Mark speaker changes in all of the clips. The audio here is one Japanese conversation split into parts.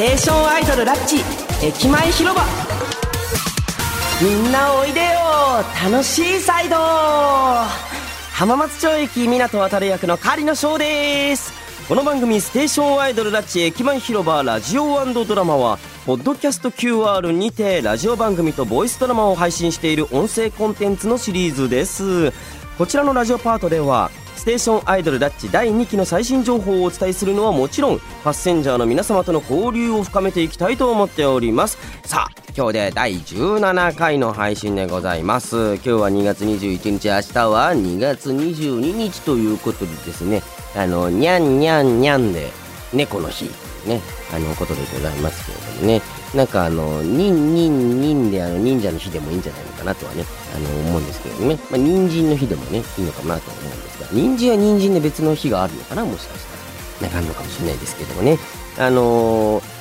Speaker 1: テーションアイドルラッチ駅前広場。みんなおいでよ。楽しいサイド。浜松町駅港渡る役の狩野翔です。この番組「ステーションアイドルラッチ駅前広場ラジオドラマは」ポッドキャスト QR にてラジオ番組とボイスドラマを配信している音声コンテンツのシリーズです。こちらのラジオパートではステーションアイドルラッチ第2期の最新情報をお伝えするのはもちろんパッセンジャーの皆様との交流を深めていきたいと思っております。さあ今日で第17回の配信でございます。今日は2月21日明日は2月22日ということでですねあのにゃんにゃんにゃんで猫の日ねあのことでございますけれどもね。なんかあの、ニンニンニンであの忍者の日でもいいんじゃないのかなとはね、あの思うんですけどね。まあ、人参の日でもね、いいのかなと思うんですが、人参は人参で別の日があるのかなもしかしたら。なんかあるのかもしれないですけどもね。あのー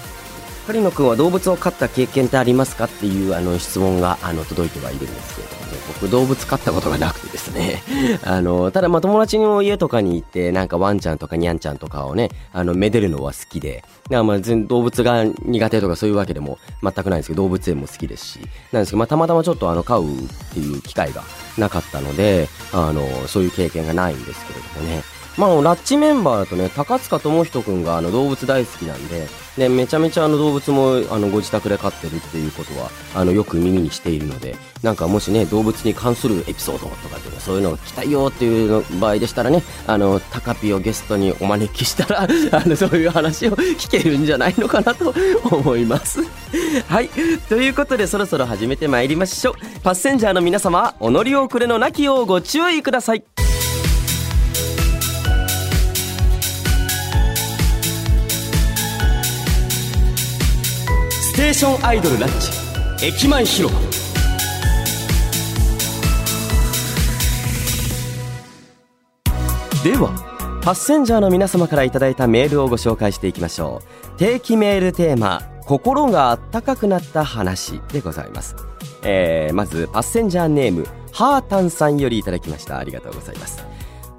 Speaker 1: 狩野くんは動物を飼った経験ってありますかっていうあの質問があの届いてはいるんですけれどもね、僕動物飼ったことがなくてですね、あの、ただまあ友達の家とかに行って、なんかワンちゃんとかニャンちゃんとかをね、あの、めでるのは好きで、まあ全動物が苦手とかそういうわけでも全くないんですけど、動物園も好きですし、なんですけど、まあたまたまちょっとあの、飼うっていう機会がなかったので、あの、そういう経験がないんですけれどもね、まあ、ラッチメンバーだとね、高塚智人くんがあの動物大好きなんで、ね、めちゃめちゃあの動物もあのご自宅で飼ってるっていうことは、あのよく耳にしているので、なんかもしね、動物に関するエピソードとかっていうのそういうのが聞きたよっていう場合でしたらね、あの、タカピをゲストにお招きしたら、あの、そういう話を聞けるんじゃないのかなと思います。はい。ということで、そろそろ始めてまいりましょう。パッセンジャーの皆様、お乗り遅れのなきようご注意ください。テーションアイドルラッチ駅前広場。ではパッセンジャーの皆様からいいたメールをご紹介していきましょう。定期メールテーマ心があったかくなった話でございます、えー、まずパッセンジャーネームハータンさんよりいただきました。ありがとうございます。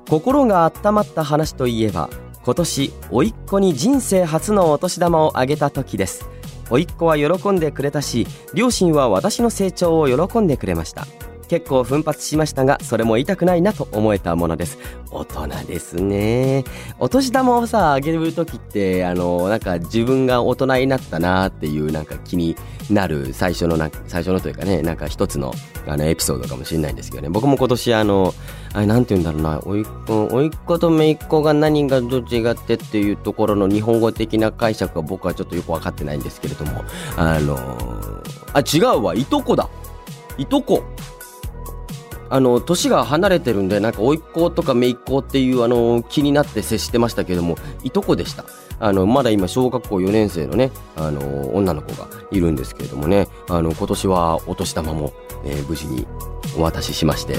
Speaker 1: 心が温まった話といえば今年甥っ子に人生初のお年玉をあげた時です。甥っ子は喜んでくれたし両親は私の成長を喜んでくれました。結構奮発しましたがそれも痛くないなと思えたものです。大人ですね。お年玉をさあげる時ってあのなんか自分が大人になったなっていうなんか気になる最初のな最初のというかねなんか一つのあのエピソードかもしれないんですけどね。僕も今年あのあれなんて言うんだろうな。おいっ子おいっ子と姪っ子が何がどっちがってっていうところの日本語的な解釈は僕はちょっとよく分かってないんですけれどもあのあ違うわ。いとこだ。いとこ。あの年が離れてるんでなんか甥っ子とか姪っ子っていうあの気になって接してましたけどもいとこでした。あのまだ今小学校4年生のねあの女の子がいるんですけれどもねあの今年はお年玉も、えー、無事にお渡ししまして、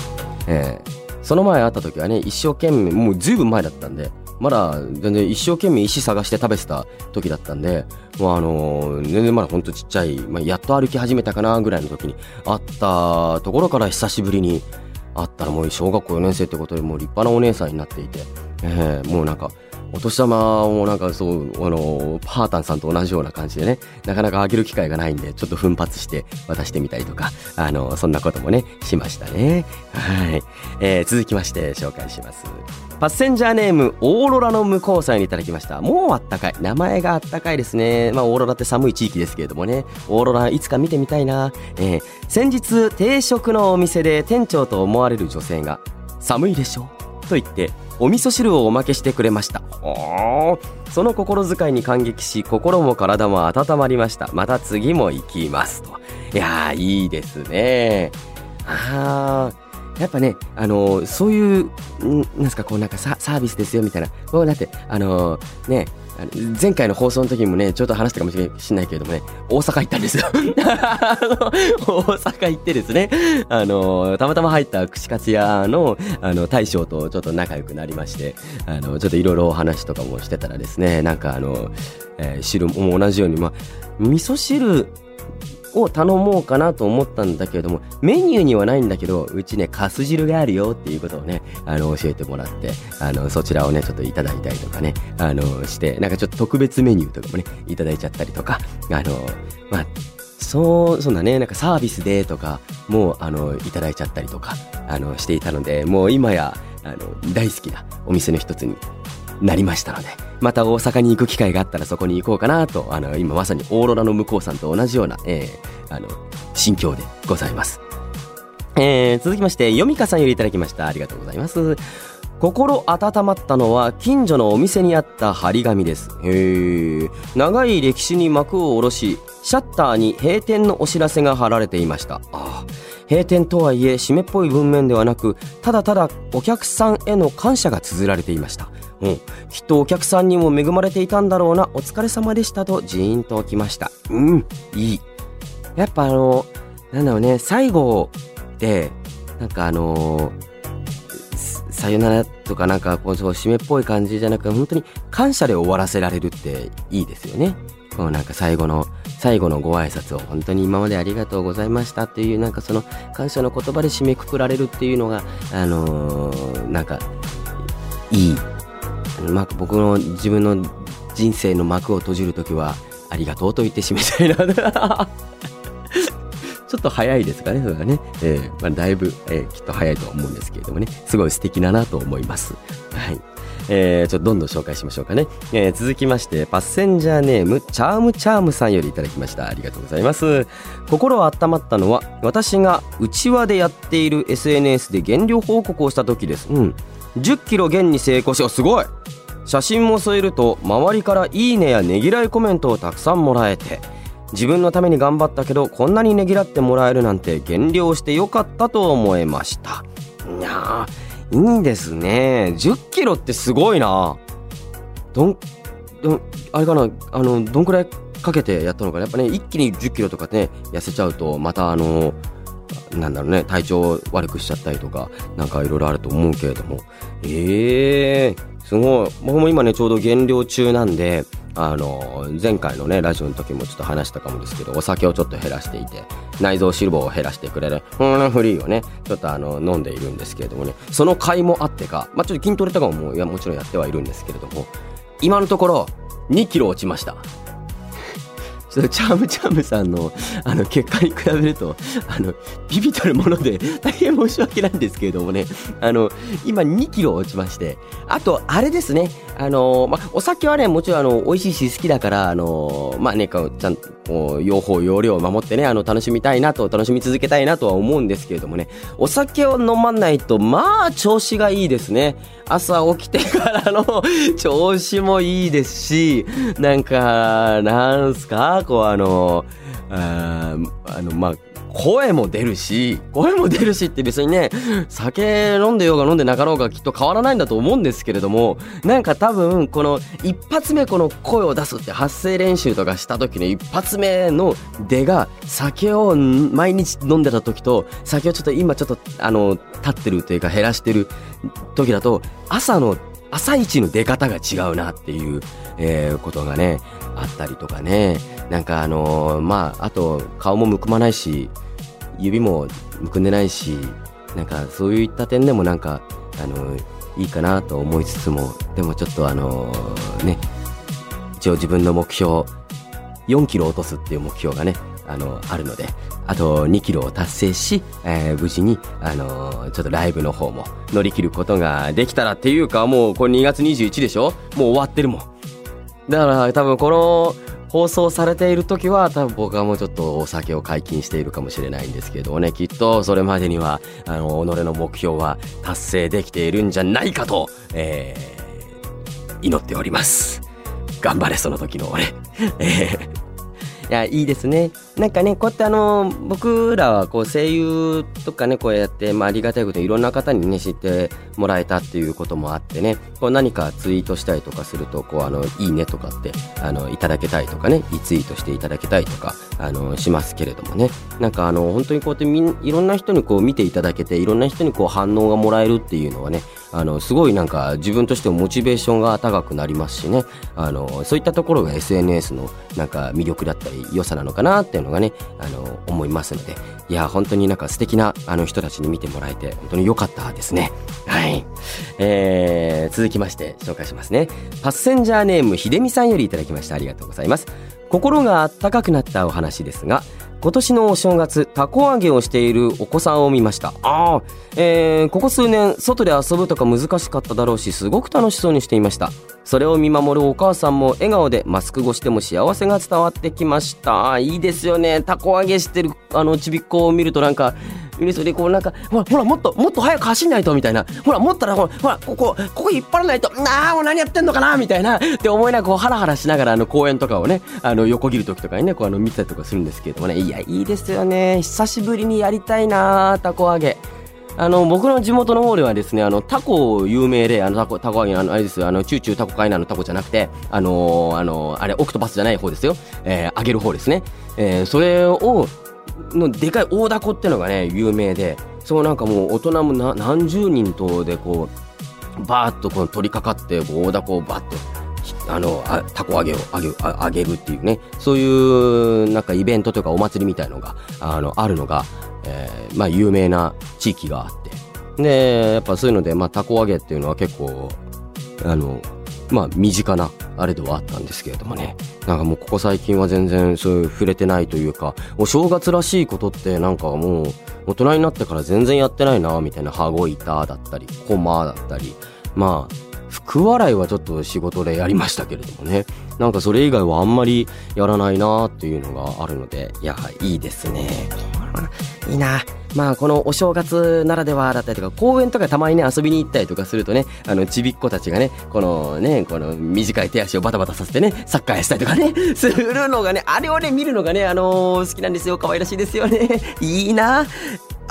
Speaker 1: えー、その前会った時はね一生懸命もうずいぶん前だったんでまだ全然一生懸命石探して食べてた時だったんで、もうあの、全然まだほんとちっちゃい、まあ、やっと歩き始めたかなぐらいの時に会ったところから久しぶりに会ったらもう小学校4年生ってことでもう立派なお姉さんになっていて、えー、もうなんか、お年玉もなんかそう、あの、パータンさんと同じような感じでね、なかなかあげる機会がないんで、ちょっと奮発して渡してみたりとか、あの、そんなこともね、しましたね。はい。えー、続きまして紹介します。パッセンジャーネーム、オーロラの向こうさんにいただきました。もうあったかい。名前があったかいですね。まあ、オーロラって寒い地域ですけれどもね。オーロラいつか見てみたいな。えー、先日、定食のお店で店長と思われる女性が、寒いでしょ？と言って、お味噌汁をおまけしてくれました。その心遣いに感激し心も体も温まりました。また次も行きます。と。いやーいいですね。あー。やっぱね、あのー、そういう、なんすか、こうなんかサービスですよみたいな。こうだって、あのー、ね、前回の放送の時もね、ちょっと話したかもしれないけれどもね、大阪行ったんですよ。大阪行ってですね、あの、たまたま入った串カツ屋の、あの、大将とちょっと仲良くなりまして、あの、ちょっといろいろお話とかもしてたらですね、なんかあの、えー、汁も同じように、まあ、味噌汁を頼もうかなと思ったんだけれども、メニューにはないんだけど、うちね、かす汁があるよっていうことをね、あの、教えてもらって、あの、そちらをね、ちょっといただいたりとかね、あの、して、なんかちょっと特別メニューとかもね、いただいちゃったりとか、あの、まあ、そう、そんなね、なんかサービスでとか、もう、あの、いただいちゃったりとか、あの、していたので、もう今や、あの、大好きなお店の一つになりましたので、また大阪に行く機会があったらそこに行こうかなと、あの、今まさにオーロラの向こうさんと同じような、えー、あの、心境でございます。えー、続きまして、ヨミカさんよりいただきました。ありがとうございます。心温まったのは近所のお店にあった張り紙です。へえ。長い歴史に幕を下ろし、シャッターに閉店のお知らせが貼られていました。ああ。閉店とはいえ、締めっぽい文面ではなく、ただただお客さんへの感謝が綴られていました。うん。きっとお客さんにも恵まれていたんだろうな、お疲れ様でしたとジーンときました。うん。いい。やっぱあの、なんだろうね、最後で、なんかあのーさよならとかなんかこう締めっぽい感じじゃなく本当に感謝で終わらせられるっていいですよね。こうなんか最後の最後のご挨拶を本当に今までありがとうございましたっていうなんかその感謝の言葉で締めくくられるっていうのがあのー、なんかいい、まあ、僕の自分の人生の幕を閉じる時はありがとうと言って締めたいなちょっと早いですかね、それはね。えー、まあ、だいぶ、えー、きっと早いと思うんですけれどもね、すごい素敵だなと思います。はい。えー、ちょっとどんどん紹介しましょうかね。えー、続きまして、パッセンジャーネーム、チャームチャームさんよりいただきました。ありがとうございます。心温まったのは、私が内輪でやっている SNS で減量報告をした時です。うん。10キロ減に成功し、すごい写真も添えると、周りからいいねやねぎらいコメントをたくさんもらえて、自分のために頑張ったけどこんなにねぎらってもらえるなんて減量してよかったと思いました。いやいいですね。1 0キロってすごいな。どんどあれかなあのどんくらいかけてやったのかな。やっぱね一気に1 0キロとかね痩せちゃうとまたあのなんだろうね体調悪くしちゃったりとかなんかいろいろあると思うけれども。ええー、すごい。僕も今ねちょうど減量中なんであの前回のねラジオの時もちょっと話したかもですけどお酒をちょっと減らしていて内臓脂肪を減らしてくれるフリーをねちょっとあの飲んでいるんですけれどもねその甲斐もあってか、まあ、ちょっと筋トレとかももいやもちろんやってはいるんですけれども今のところ2キロ落ちました。ちょっとチャームチャームさんのあの結果に比べるとあのビビたるもので大変申し訳ないんですけれどもね。あの今2キロ落ちまして。あとあれですね。あのまお酒はねもちろんあの美味しいし好きだからあのまあねちゃんと用法用量を守ってねあの楽しみたいなと楽しみ続けたいなとは思うんですけれどもね。お酒を飲まないとまあ調子がいいですね。朝起きてからの調子もいいですしなんかなんすか？こうあのああのまあ声も出るし声も出るしって別にね酒飲んでようが飲んでなかろうがきっと変わらないんだと思うんですけれどもなんか多分この一発目この声を出すって発声練習とかした時の一発目の出が酒を毎日飲んでた時と酒をちょっと今ちょっとあの立ってるというか減らしてる時だと朝の朝一の出方が違うなっていう、えー、ことがねあったりとかね。なんかあのー、まああと顔もむくまないし指もむくんでないしなんかそういった点でもなんかあのー、いいかなと思いつつもでもちょっとあの、ね一応自分の目標4キロ落とすっていう目標がねあのあるのであと2キロを達成し、えー、無事に、あのー、ちょっとライブの方も乗り切ることができたらっていうかもうこれ2月21でしょ？もう終わってるもん。だから多分この放送されている時は多分僕はもうちょっとお酒を解禁しているかもしれないんですけどね。きっとそれまでにはあの己の目標は達成できているんじゃないかと、えー、祈っております。頑張れその時の俺、えーいや、いいですね。なんかね、こうやってあの、僕らはこう声優とかね、こうやって、まあありがたいこといろんな方にね、知ってもらえたっていうこともあってね、こう何かツイートしたりとかすると、こうあの、いいねとかって、あの、いただけたりとかね、リツイートしていただけたりとか、あの、しますけれどもね、なんかあの、本当にこうやってみん、いろんな人にこう見ていただけて、いろんな人にこう反応がもらえるっていうのはね、あのすごいなんか自分としてもモチベーションが高くなりますしね。あのそういったところが SNS のなんか魅力だったり良さなのかなっていうのがねあの思いますのでいや本当になんか素敵なあの人たちに見てもらえて本当に良かったですね。はい、えー、続きまして紹介しますね。パッセンジャーネームひでみさんよりいただきました。ありがとうございます。心があったかくなったお話ですが今年のお正月たこ揚げをしているお子さんを見ました。ああ、えー、ここ数年外で遊ぶとか難しかっただろうしすごく楽しそうにしていました。それを見守るお母さんも笑顔でマスク越しでも幸せが伝わってきました。いいですよね。たこ揚げしてるあのちびっこを見るとなんか嬉しそうでこうなんかほらほらもっともっと早く走んないとみたいな。ほら持ったらほらほらここここ引っ張らないとああもう何やってんのかなみたいな。って思いながらこうハラハラしながらあの公園とかをねあの横切る時とかにねこうあの見てたりとかするんですけれどもね。いやいいですよね久しぶりにやりたいなたこ揚げ。あの、僕の地元の方ではですね、あの、タコ有名で、あの、タコ、タコ揚げ、あの、あれですよ、あの、チューチュータコカイナのタコじゃなくて、あのー、あのー、あれ、オクトパスじゃない方ですよ。えー、揚げる方ですね。えー、それを、のでかい大凧ってのがね、有名で、そうなんかもう大人も何十人とでこう、バーッとこう取り掛かって、こう大凧をバッと、あの、あたこ揚げを揚げ揚げるっていうね、そういうなんかイベントとかお祭りみたいのが、あの、あるのが、えー、まあ有名な地域があって。で、やっぱそういうので、まあたこ揚げっていうのは結構、あの、まあ身近なあれではあったんですけれどもね。なんかもうここ最近は全然そういう触れてないというか、お正月らしいことってなんかもう大人になってから全然やってないな、みたいな羽子板だったり、コマだったり、まあ、福笑いはちょっと仕事でやりましたけれどもね。なんかそれ以外はあんまりやらないなーっていうのがあるので、いや、いいですね。いいな。まあ、このお正月ならではだったりとか、公園とかたまにね、遊びに行ったりとかするとね、あの、ちびっ子たちがね、このね、この短い手足をバタバタさせてね、サッカーやしたりとかね、するのがね、あれをね、見るのがね、あのー、好きなんですよ。可愛らしいですよね。いいな。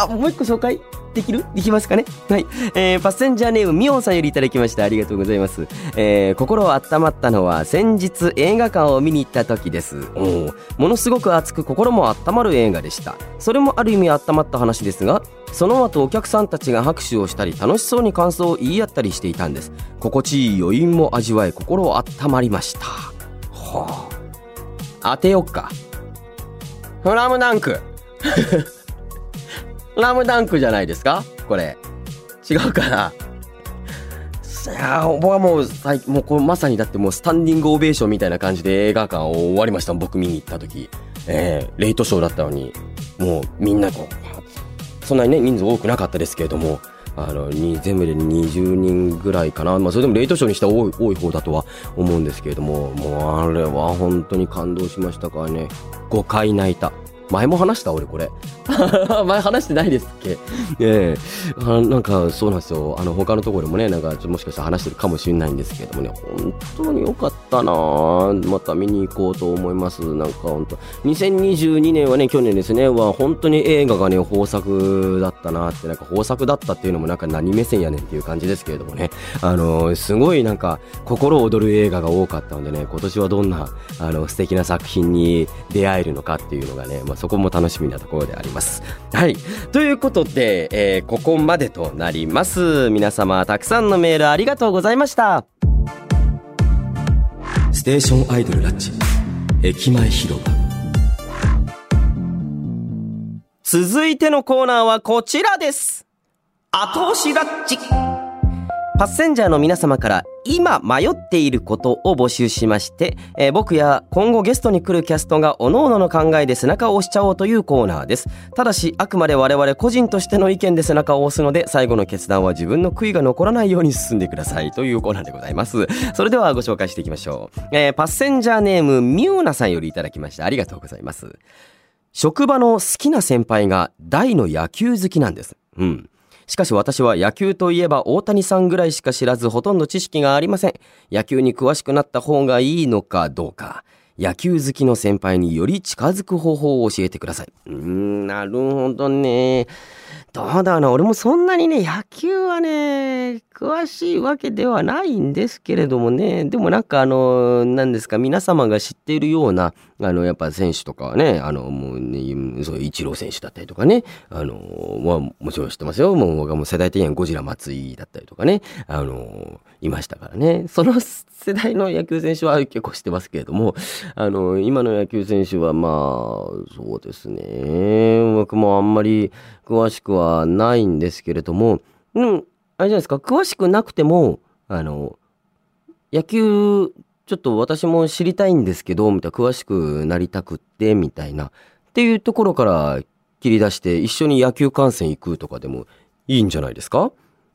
Speaker 1: あ、もう一個紹介できる？できますかね？はい。えー、パッセンジャーネームみおんさんよりいただきました。ありがとうございます。えー、心温まったのは先日映画館を見に行った時です。おものすごく熱く心も温まる映画でした。それもある意味温まった話ですが、その後お客さんたちが拍手をしたり楽しそうに感想を言い合ったりしていたんです。心地いい余韻も味わえ心温まりました。はあ。当てよっか。フラムダンク。ラムダンクじゃないですか？これ。違うかな？いや僕はもう、もうこれまさにだってもうスタンディングオベーションみたいな感じで映画館を終わりました。僕見に行った時。えー、レイトショーだったのに、もうみんなこう、そんなにね、人数多くなかったですけれども、あの全部で20人ぐらいかな、まあ、それでもレイトショーにしては多い多い方だとは思うんですけれども、もうあれは本当に感動しましたからね、5回泣いた。前も話した俺これ。前話してないですっけ？ええー、なんかそうなんですよ。あの他のところでもね、なんかもしかしたら話してるかもしれないんですけどもね、本当に良かったなまた見に行こうと思います。なんか本当。2022年はね、去年ですね、は本当に映画がね、豊作だったなって、なんか豊作だったっていうのもなんか何目線やねんっていう感じですけれどもね、あのー、すごいなんか心躍る映画が多かったのでね、今年はどんなあの素敵な作品に出会えるのかっていうのがね、まあそこも楽しみなところであります。はい。ということで、えー、ここまでとなります。皆様、たくさんのメールありがとうございました。ステーションアイドルラッチ、駅前広場。続いてのコーナーはこちらです。後押しラッチ。パッセンジャーの皆様から今迷っていることを募集しまして、えー、僕や今後ゲストに来るキャストが各々の考えで背中を押しちゃおうというコーナーです。ただし、あくまで我々個人としての意見で背中を押すので、最後の決断は自分の悔いが残らないように進んでくださいというコーナーでございます。それではご紹介していきましょう。えー、パッセンジャーネームミューナさんよりいただきました。ありがとうございます。職場の好きな先輩が大の野球好きなんです。うん。しかし私は野球といえば大谷さんぐらいしか知らずほとんど知識がありません。野球に詳しくなった方がいいのかどうか。野球好きの先輩により近づく方法を教えてください。うーん、なるほどね。どうだろうな。俺もそんなにね、野球はね、詳しいわけではないんですけれどもね。でもなんかあの、何ですか、皆様が知っているような、あの、やっぱ選手とかはね、あの、もうね、そういうイチロー選手だったりとかね、あの、まあ、もちろん知ってますよ。もう僕はも世代的にはゴジラ松井だったりとかね、あの、いましたからね。その世代の野球選手は結構知ってますけれども、あの、今の野球選手はまあ、そうですね、僕もあんまり詳しくはないんですけれども、うん、あれじゃないですか、詳しくなくても、あの、野球、ちょっと私も知りたいんですけど、みたいな、詳しくなりたくって、みたいな、っていうところから切り出して、一緒に野球観戦行くとかでもいいんじゃないですか？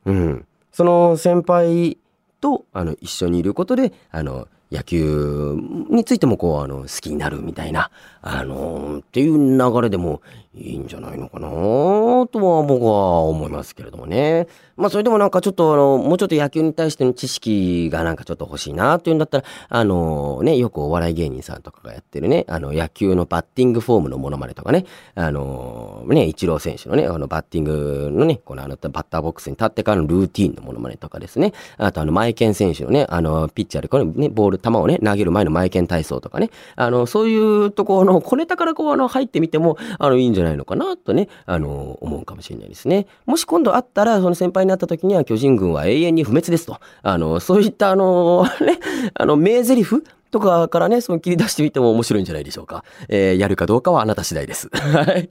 Speaker 1: うん。その先輩と、あの、一緒にいることで、あの、野球についてもこう、あの、好きになるみたいな、あのっていう流れでもいいんじゃないのかなとは僕は思いますけれどもね。まあそれでもなんかちょっとあの、もうちょっと野球に対しての知識がなんかちょっと欲しいなっていうんだったら、あのね、よくお笑い芸人さんとかがやってるね、あの野球のバッティングフォームのモノマネとかね、あのね、イチロー選手のね、あのバッティングのね、このあのバッターボックスに立ってからのルーティーンのモノマネとかですね、あとあのマイケン選手のね、あのピッチャーでこれね、ボール、球をね、投げる前のマイケン体操とかね、あの、そういうところの小ネタからこうあの入ってみても、あの、いいんじゃないないのかなとね、あの、思うかもしれないですね。もし今度会ったら、その先輩になった時には巨人軍は永遠に不滅ですと。あの、そういったあの、ね、あの、名台詞とかからね、その切り出してみても面白いんじゃないでしょうか。えー、やるかどうかはあなた次第です。はい。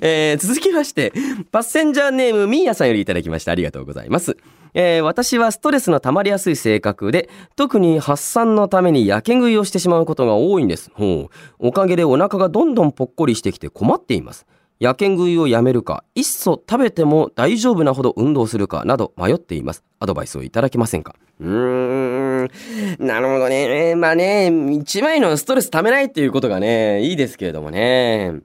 Speaker 1: えー、続きまして、パッセンジャーネームミーヤさんよりいただきました。ありがとうございます。えー、私はストレスの溜まりやすい性格で、特に発散のためにやけ食いをしてしまうことが多いんです。ほう。おかげでお腹がどんどんぽっこりしてきて困っています。やけ食いをやめるか、いっそ食べても大丈夫なほど運動するかなど迷っています。アドバイスをいただけませんか？うーん、なるほどね。まあね、一枚のストレス溜めないっていうことがね、いいですけれどもね。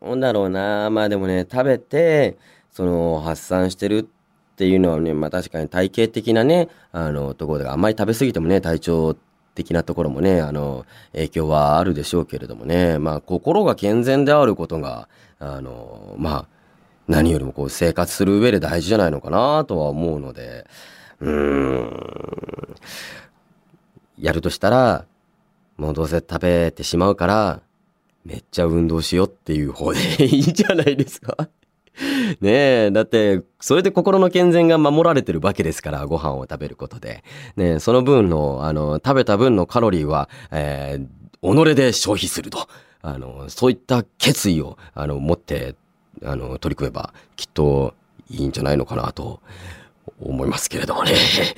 Speaker 1: どうだろうな。まあでもね、食べて、その発散してるっていうのはね、まあ確かに体型的なね、あの、ところであんまり食べ過ぎてもね、体調的なところもね、あの、影響はあるでしょうけれどもね、まあ心が健全であることが、あの、まあ、何よりもこう生活する上で大事じゃないのかなとは思うので、うーん、やるとしたら、もうどうせ食べてしまうから、めっちゃ運動しようっていう方でいいんじゃないですか？ねえ、だって、それで心の健全が守られてるわけですから、ご飯を食べることで。ね、その分の、あの、食べた分のカロリーは、えー、己で消費すると。あの、そういった決意を、あの、持って、あの、取り組めば、きっと、いいんじゃないのかなと。思いますけれどもね。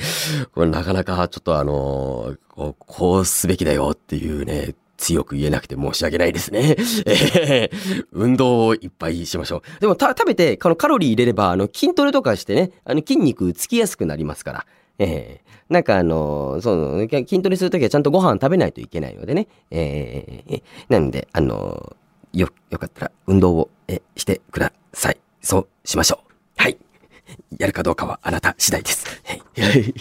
Speaker 1: これなかなかちょっとあの、こうすべきだよっていうね、強く言えなくて申し訳ないですね。えー、運動をいっぱいしましょう。でも食べて、このカロリー入れれば、あの、筋トレとかしてね、あの、筋肉つきやすくなりますから。えー、なんかあの、そう、筋トレするときはちゃんとご飯食べないといけないのでね。えー、なんで、あの、よ、よかったら運動を、え、してください。そうしましょう。はい。やるかどうかはあなた次第です。はい。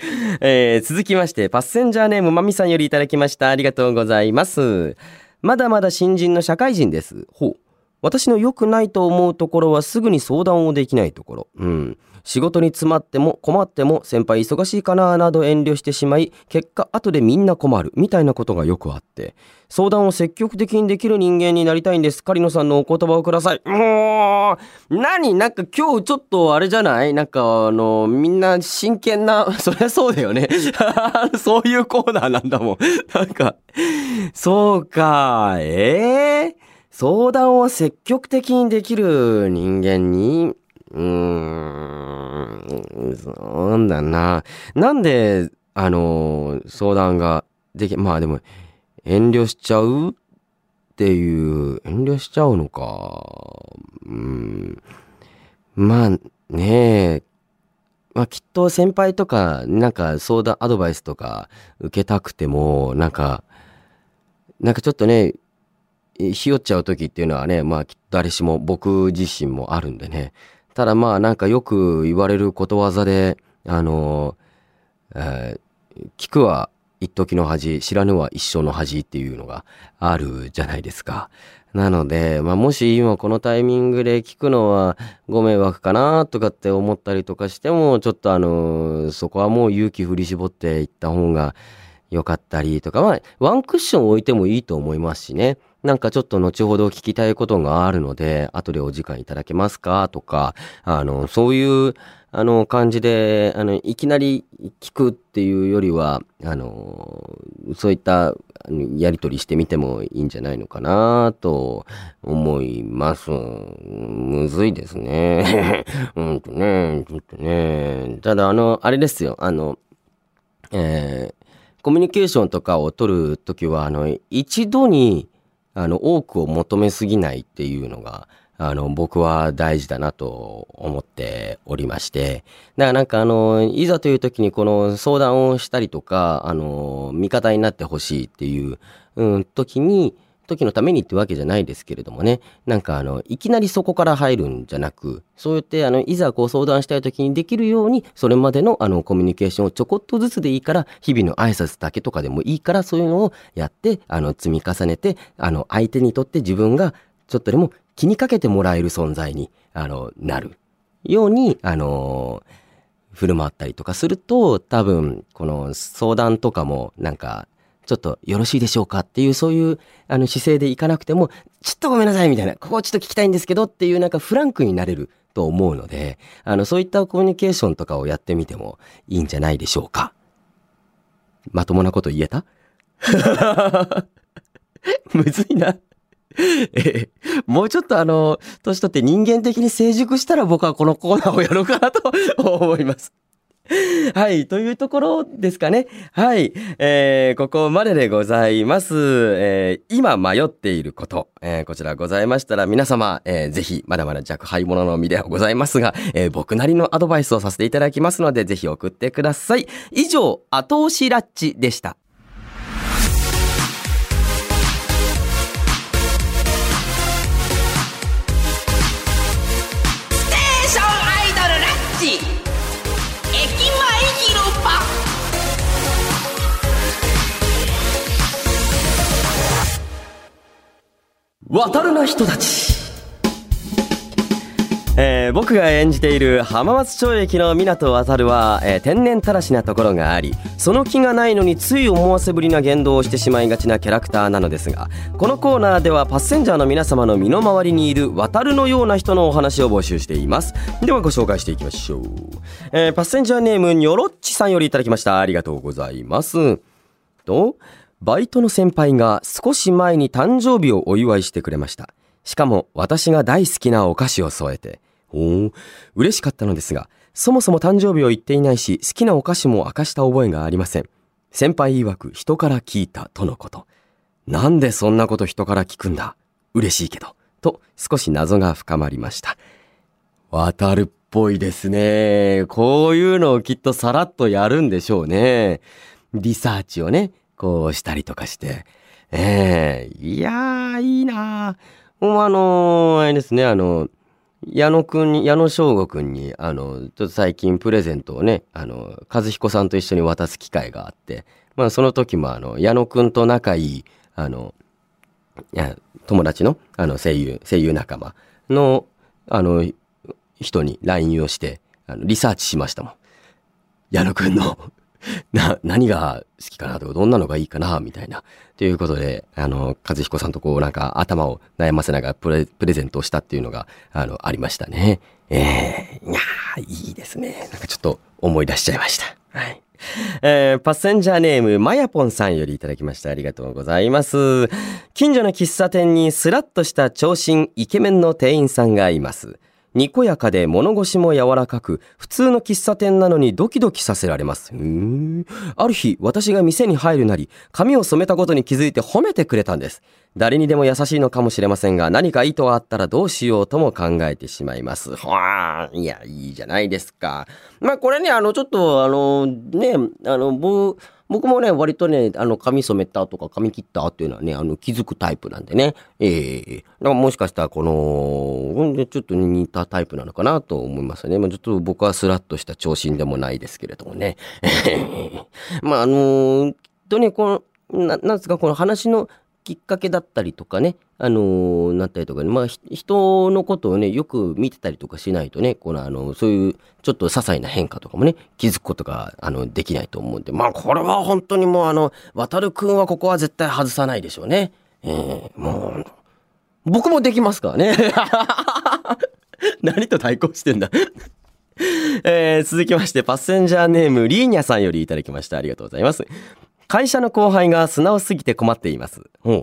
Speaker 1: えー、続きまして、パッセンジャーネームまみさんよりいただきました。ありがとうございます。まだまだ新人の社会人です。ほう。私の良くないと思うところはすぐに相談をできないところ。うん。仕事に詰まっても困っても先輩忙しいかななど遠慮してしまい、結果後でみんな困るみたいなことがよくあって、相談を積極的にできる人間になりたいんです。狩野さんのお言葉をください。もう、何？なんか今日ちょっとあれじゃない？なんかあの、みんな真剣な、そりゃそうだよね。そういうコーナーなんだもん。なんか、そうか、ええー？相談を積極的にできる人間に、うーん、そうんだな。なんで、あの、相談ができ、まあでも、遠慮しちゃうっていう、遠慮しちゃうのか。うん。まあねえまあきっと先輩とか、なんか相談、アドバイスとか受けたくても、なんか、なんかちょっとね、ひよっちゃう時っていうのはね、まあきっと誰しも僕自身もあるんでね。ただまあなんかよく言われることわざで、あの、えー、聞くは一時の恥、知らぬは一生の恥っていうのがあるじゃないですか。なので、まあ、もし今このタイミングで聞くのはご迷惑かなとかって思ったりとかしても、ちょっとあの、そこはもう勇気振り絞っていった方がよかったりとか、まあ、ワンクッション置いてもいいと思いますしね。なんかちょっと後ほど聞きたいことがあるので、後でお時間いただけますか？とか、あの、そういう、あの、感じで、あの、いきなり聞くっていうよりは、あの、そういったやりとりしてみてもいいんじゃないのかな？と思います。むずいですね。うんとね、ちょっとね。ただ、あの、あれですよ。あの、えー、コミュニケーションとかを取るときは、あの、一度に、あの、多くを求めすぎないっていうのが、あの、僕は大事だなと思っておりまして、だからなんかあの、いざという時にこの相談をしたりとか、あの、味方になってほしいっていう、うん、時に、時のためにってわけじゃないですけれどもね、なんかあの、いきなりそこから入るんじゃなく、そうやってあの、いざこう相談したい時にできるように、それまでのあの、コミュニケーションをちょこっとずつでいいから、日々の挨拶だけとかでもいいから、そういうのをやって、あの、積み重ねて、あの、相手にとって自分がちょっとでも気にかけてもらえる存在に、あの、なるように、あの、振る舞ったりとかすると、多分、この相談とかも、なんか、ちょっとよろしいでしょうかっていう、そういう、あの、姿勢でいかなくても、ちょっとごめんなさいみたいな、ここちょっと聞きたいんですけどっていう、なんかフランクになれると思うので、あの、そういったコミュニケーションとかをやってみてもいいんじゃないでしょうか。まともなこと言えた？むずいなえもうちょっとあの、年取って人間的に成熟したら僕はこのコーナーをやろうかなと思います。はい、というところですかね。はい、えー、ここまででございます。えー、今迷っていること、えー、こちらございましたら皆様、えー、ぜひ、まだまだ若輩者の身ではございますが、えー、僕なりのアドバイスをさせていただきますので、ぜひ送ってください。以上、後押しラッチでした。渡るな人たち。えー、僕が演じている浜松町駅の湊渡るは、えー、天然たらしなところがありその気がないのについ思わせぶりな言動をしてしまいがちなキャラクターなのですがこのコーナーではパッセンジャーの皆様の身の回りにいる渡るのような人のお話を募集しています。ではご紹介していきましょう、えー、パッセンジャーネームにょろっちさんよりいただきました。ありがとうございます。とバイトの先輩が少し前に誕生日をお祝いしてくれました。しかも私が大好きなお菓子を添えて。おお、嬉しかったのですが、そもそも誕生日を言っていないし、好きなお菓子も明かした覚えがありません。先輩曰く人から聞いたとのこと。なんでそんなこと人から聞くんだ？嬉しいけど。と少し謎が深まりました。渡るっぽいですね。こういうのをきっとさらっとやるんでしょうね。リサーチをね、こうしたりとかして。ええー、いやー、いいなー。もうあのー、あれですね、あの、矢野くんに、矢野翔吾くんに、あの、ちょっと最近プレゼントをね、あの、和彦さんと一緒に渡す機会があって、まあその時もあの、矢野くんと仲いい、あの、いや、友達の、あの、声優、声優仲間の、あの、人に LINE をして、あの、リサーチしましたもん。矢野くんの な、何が好きかなとか、どんなのがいいかな、みたいな。ということで、あの、和彦さんとこう、なんか頭を悩ませながらプレプレゼントをしたっていうのが、あの、ありましたね。えー、いや、いいですね。なんかちょっと思い出しちゃいました。はい。えー、パッセンジャーネーム、まやぽんさんよりいただきました。ありがとうございます。近所の喫茶店にスラッとした長身イケメンの店員さんがいます。にこやかで物腰も柔らかく、普通の喫茶店なのにドキドキさせられます。ある日、私が店に入るなり、髪を染めたことに気づいて褒めてくれたんです。誰にでも優しいのかもしれませんが、何か意図があったらどうしようとも考えてしまいます。はあ、いや、いいじゃないですか。まあ、これね、あの、ちょっと、あの、ね、あの、僕、僕もね、割とね、あの、髪染めたとか髪切ったっていうのはね、あの、気づくタイプなんでね。ええー、だからもしかしたらこの、ちょっと似たタイプなのかなと思いますね。まあ、ちょっと僕はスラッとした長身でもないですけれどもね。まあ、あのー、とね、この、ななんですか、この話のきっかけだったりとかね、あのーなったりとかね、まあ、人のことをね、よく見てたりとかしないとね、このあの、そういうちょっと些細な変化とかもね、気づくことが、あの、できないと思うんで、まあ、これは本当にもうあの、渡るくんはここは絶対外さないでしょうね。えー、もう、僕もできますからね。何と対抗してんだ えー続きまして、パッセンジャーネーム、リーニャさんよりいただきました。ありがとうございます。会社の後輩が素直すぎて困っています。う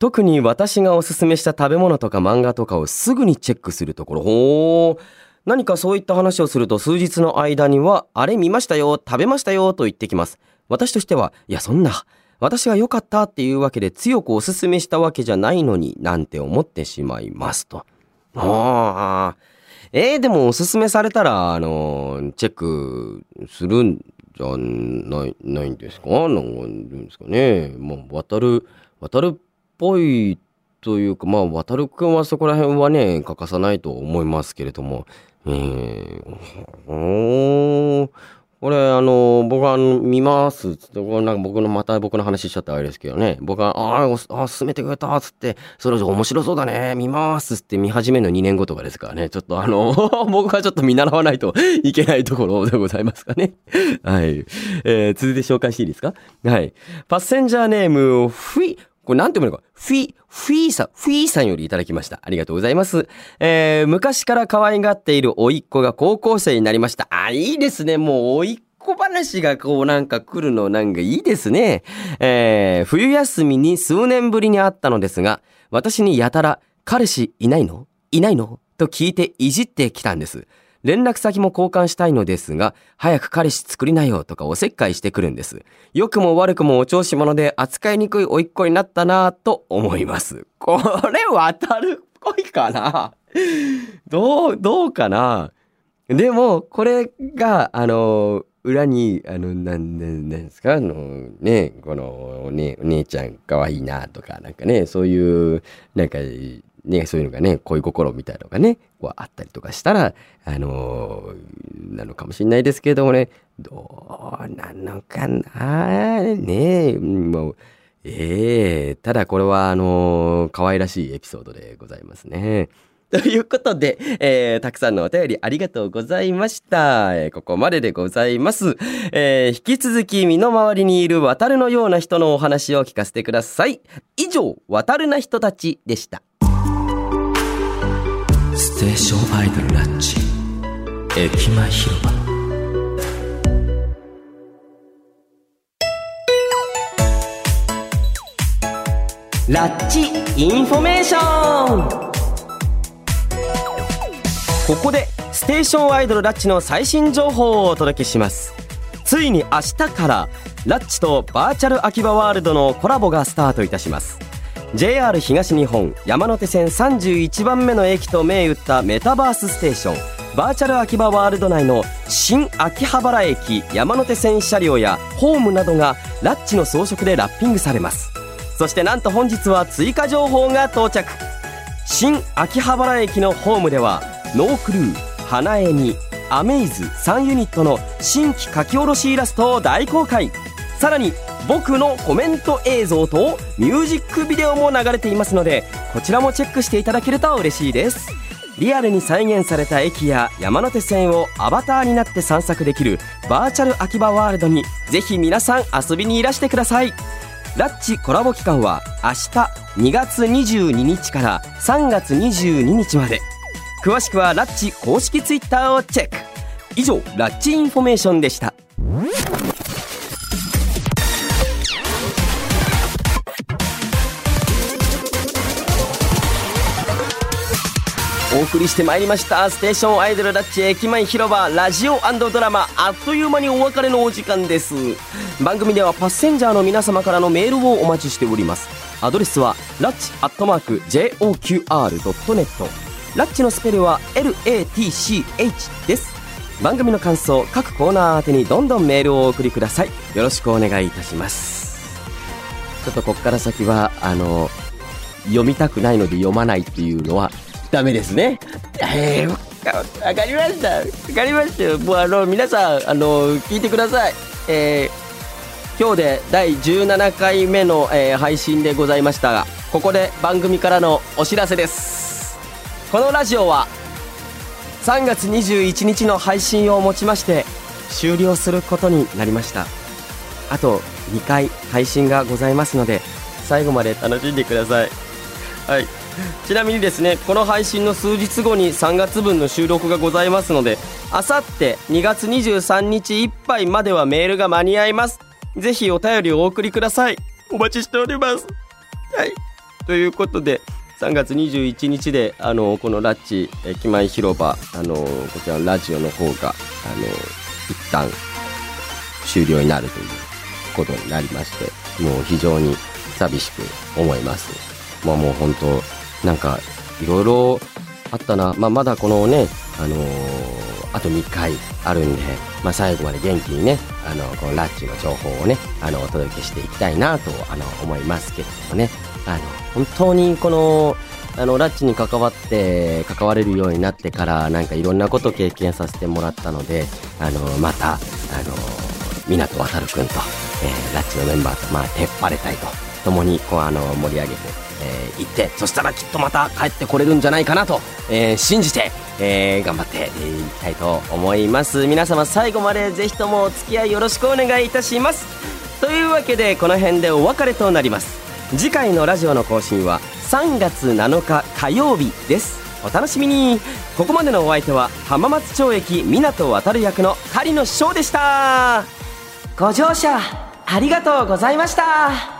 Speaker 1: 特に私がおすすめした食べ物とか漫画とかをすぐにチェックするところ。ほー。何かそういった話をすると数日の間には、あれ見ましたよ、食べましたよ、と言ってきます。私としては、いや、そんな、私が良かったっていうわけで強くおすすめしたわけじゃないのになんて思ってしまいますと。ああ。えー、でもおすすめされたら、あのーチェックするんじゃない、ないんですか？なんか言うんですかね。まあ、渡る、渡るっぽいというか、まあ、渡るくんはそこら辺はね、欠かさないと思いますけれども、えー、おーこれ、あの、僕は、見ますっつって、これなんか僕の、また僕の話しちゃったあれですけどね。僕は、ああ、進めてくれたっつって、それ面白そうだね、見ますっつって見始めるの2年後とかですからね。ちょっとあの、僕はちょっと見習わないと いけないところでございますかね。はい。えー、続いて紹介していいですか？はい。パッセンジャーネーム、フィ、これなんて読むのか？フィ、フィーさん、フィーさんよりいただきました。ありがとうございます。えー、昔から可愛がっている甥っ子が高校生になりました。あ、いいですね。もう甥っ子話がこうなんか来るのなんかいいですね。えー、冬休みに数年ぶりに会ったのですが、私にやたら、彼氏いないの？いないの？と聞いていじってきたんです。連絡先も交換したいのですが、早く彼氏作りなよとかおせっかいしてくるんです。良くも悪くもお調子者で扱いにくい甥っ子になったなぁと思います。これ渡るっぽいかなどう、どうかなでも、これが、あの、裏に、あの、なん、なんなんですか？あの、ね、この、ね、お姉ちゃん可愛いなとか、なんかね、そういう、なんか、ね、そういうのがね、恋心みたいなのがね、こうあったりとかしたら、あのなのかもしれないですけれどもね、どうなのかなねえ、もう、ええただこれは、あの可愛らしいエピソードでございますね。ということで、えー、たくさんのお便りありがとうございました。えーここまででございます。えー引き続き身の回りにいる渡るのような人のお話を聞かせてください。以上、渡るな人たちでした。
Speaker 2: Station Idol Latch。駅前広場。
Speaker 1: Latch Information。ここで Station Idol Latch の最新情報をお届けします。ついに明日からラッチとバーチャル秋葉ワールドのコラボがスタートいたします。JR 東日本山手線31番目の駅と銘打ったメタバースステーションバーチャル秋葉ワールド内の新秋葉原駅山手線車両やホームなどがラッチの装飾でラッピングされます。そしてなんと本日は追加情報が到着。新秋葉原駅のホームではノークルー花江にアメイズ3ユニットの新規書き下ろしイラストを大公開。さらに僕のコメント映像とミュージックビデオも流れていますのでこちらもチェックしていただけると嬉しいです。リアルに再現された駅や山手線をアバターになって散策できるバーチャル秋葉ワールドにぜひ皆さん遊びにいらしてください。ラッチコラボ期間は明日2月22日から3月22日まで。詳しくは Latch 公式ツイッターをチェック。以上 Latch Information でした。送りしてまいりました。 Station Idol Latch 駅前広場ラジオドラマあっという間にお別れのお時間です。番組ではパッセンジャーの皆様からのメールをお待ちしております。アドレスはラッチアットマーク JOQR.net ラッチのスペルは LATCH です。番組の感想各コーナー宛てにどんどんメールをお送りください。よろしくお願いいたします。ちょっとこっから先はあの読みたくないので読まないっていうのはダメですね。えー、わかりました。わかりましたよ。もうあの、皆さん、あの、聞いてください。えー、今日で第17回目の、えー配信でございましたがここで番組からのお知らせですこのラジオは3月21日の配信をもちまして終了することになりましたあと2回配信がございますので最後まで楽しんでくださいはい ちなみにですねこの配信の数日後に3月分の収録がございますのであさって2月23日いっぱいまではメールが間に合います。ぜひお便りをお送りください。お待ちしております。はい。ということで3月21日であのこのラッチ駅前広場あのこちらのラジオの方があの一旦終了になるということになりましてもう非常に寂しく思います。まあもう本当なんかいろいろあったな、まあ、まだこのねあのーあと2回あるんで、まあ、最後まで元気にねあのこのラッチの情報をねあのお届けしていきたいなとあの思いますけれどもね。あの本当にこのあのラッチに関わって関われるようになってからなんかいろんなことを経験させてもらったのであのまたあの湊航君と、えーラッチのメンバーと、まあ、手っ張れたいと共にこうあの盛り上げて、えー行ってそしたらきっとまた帰ってこれるんじゃないかなと、えー信じて、えー頑張ってえーいきたいと思います。皆様最後までぜひともお付き合いよろしくお願いいたします。というわけでこの辺でお別れとなります。次回のラジオの更新は3月7日火曜日です。お楽しみに。ここまでのお相手は浜松町駅港渡る役の狩野翔でした。ご乗車ありがとうございました。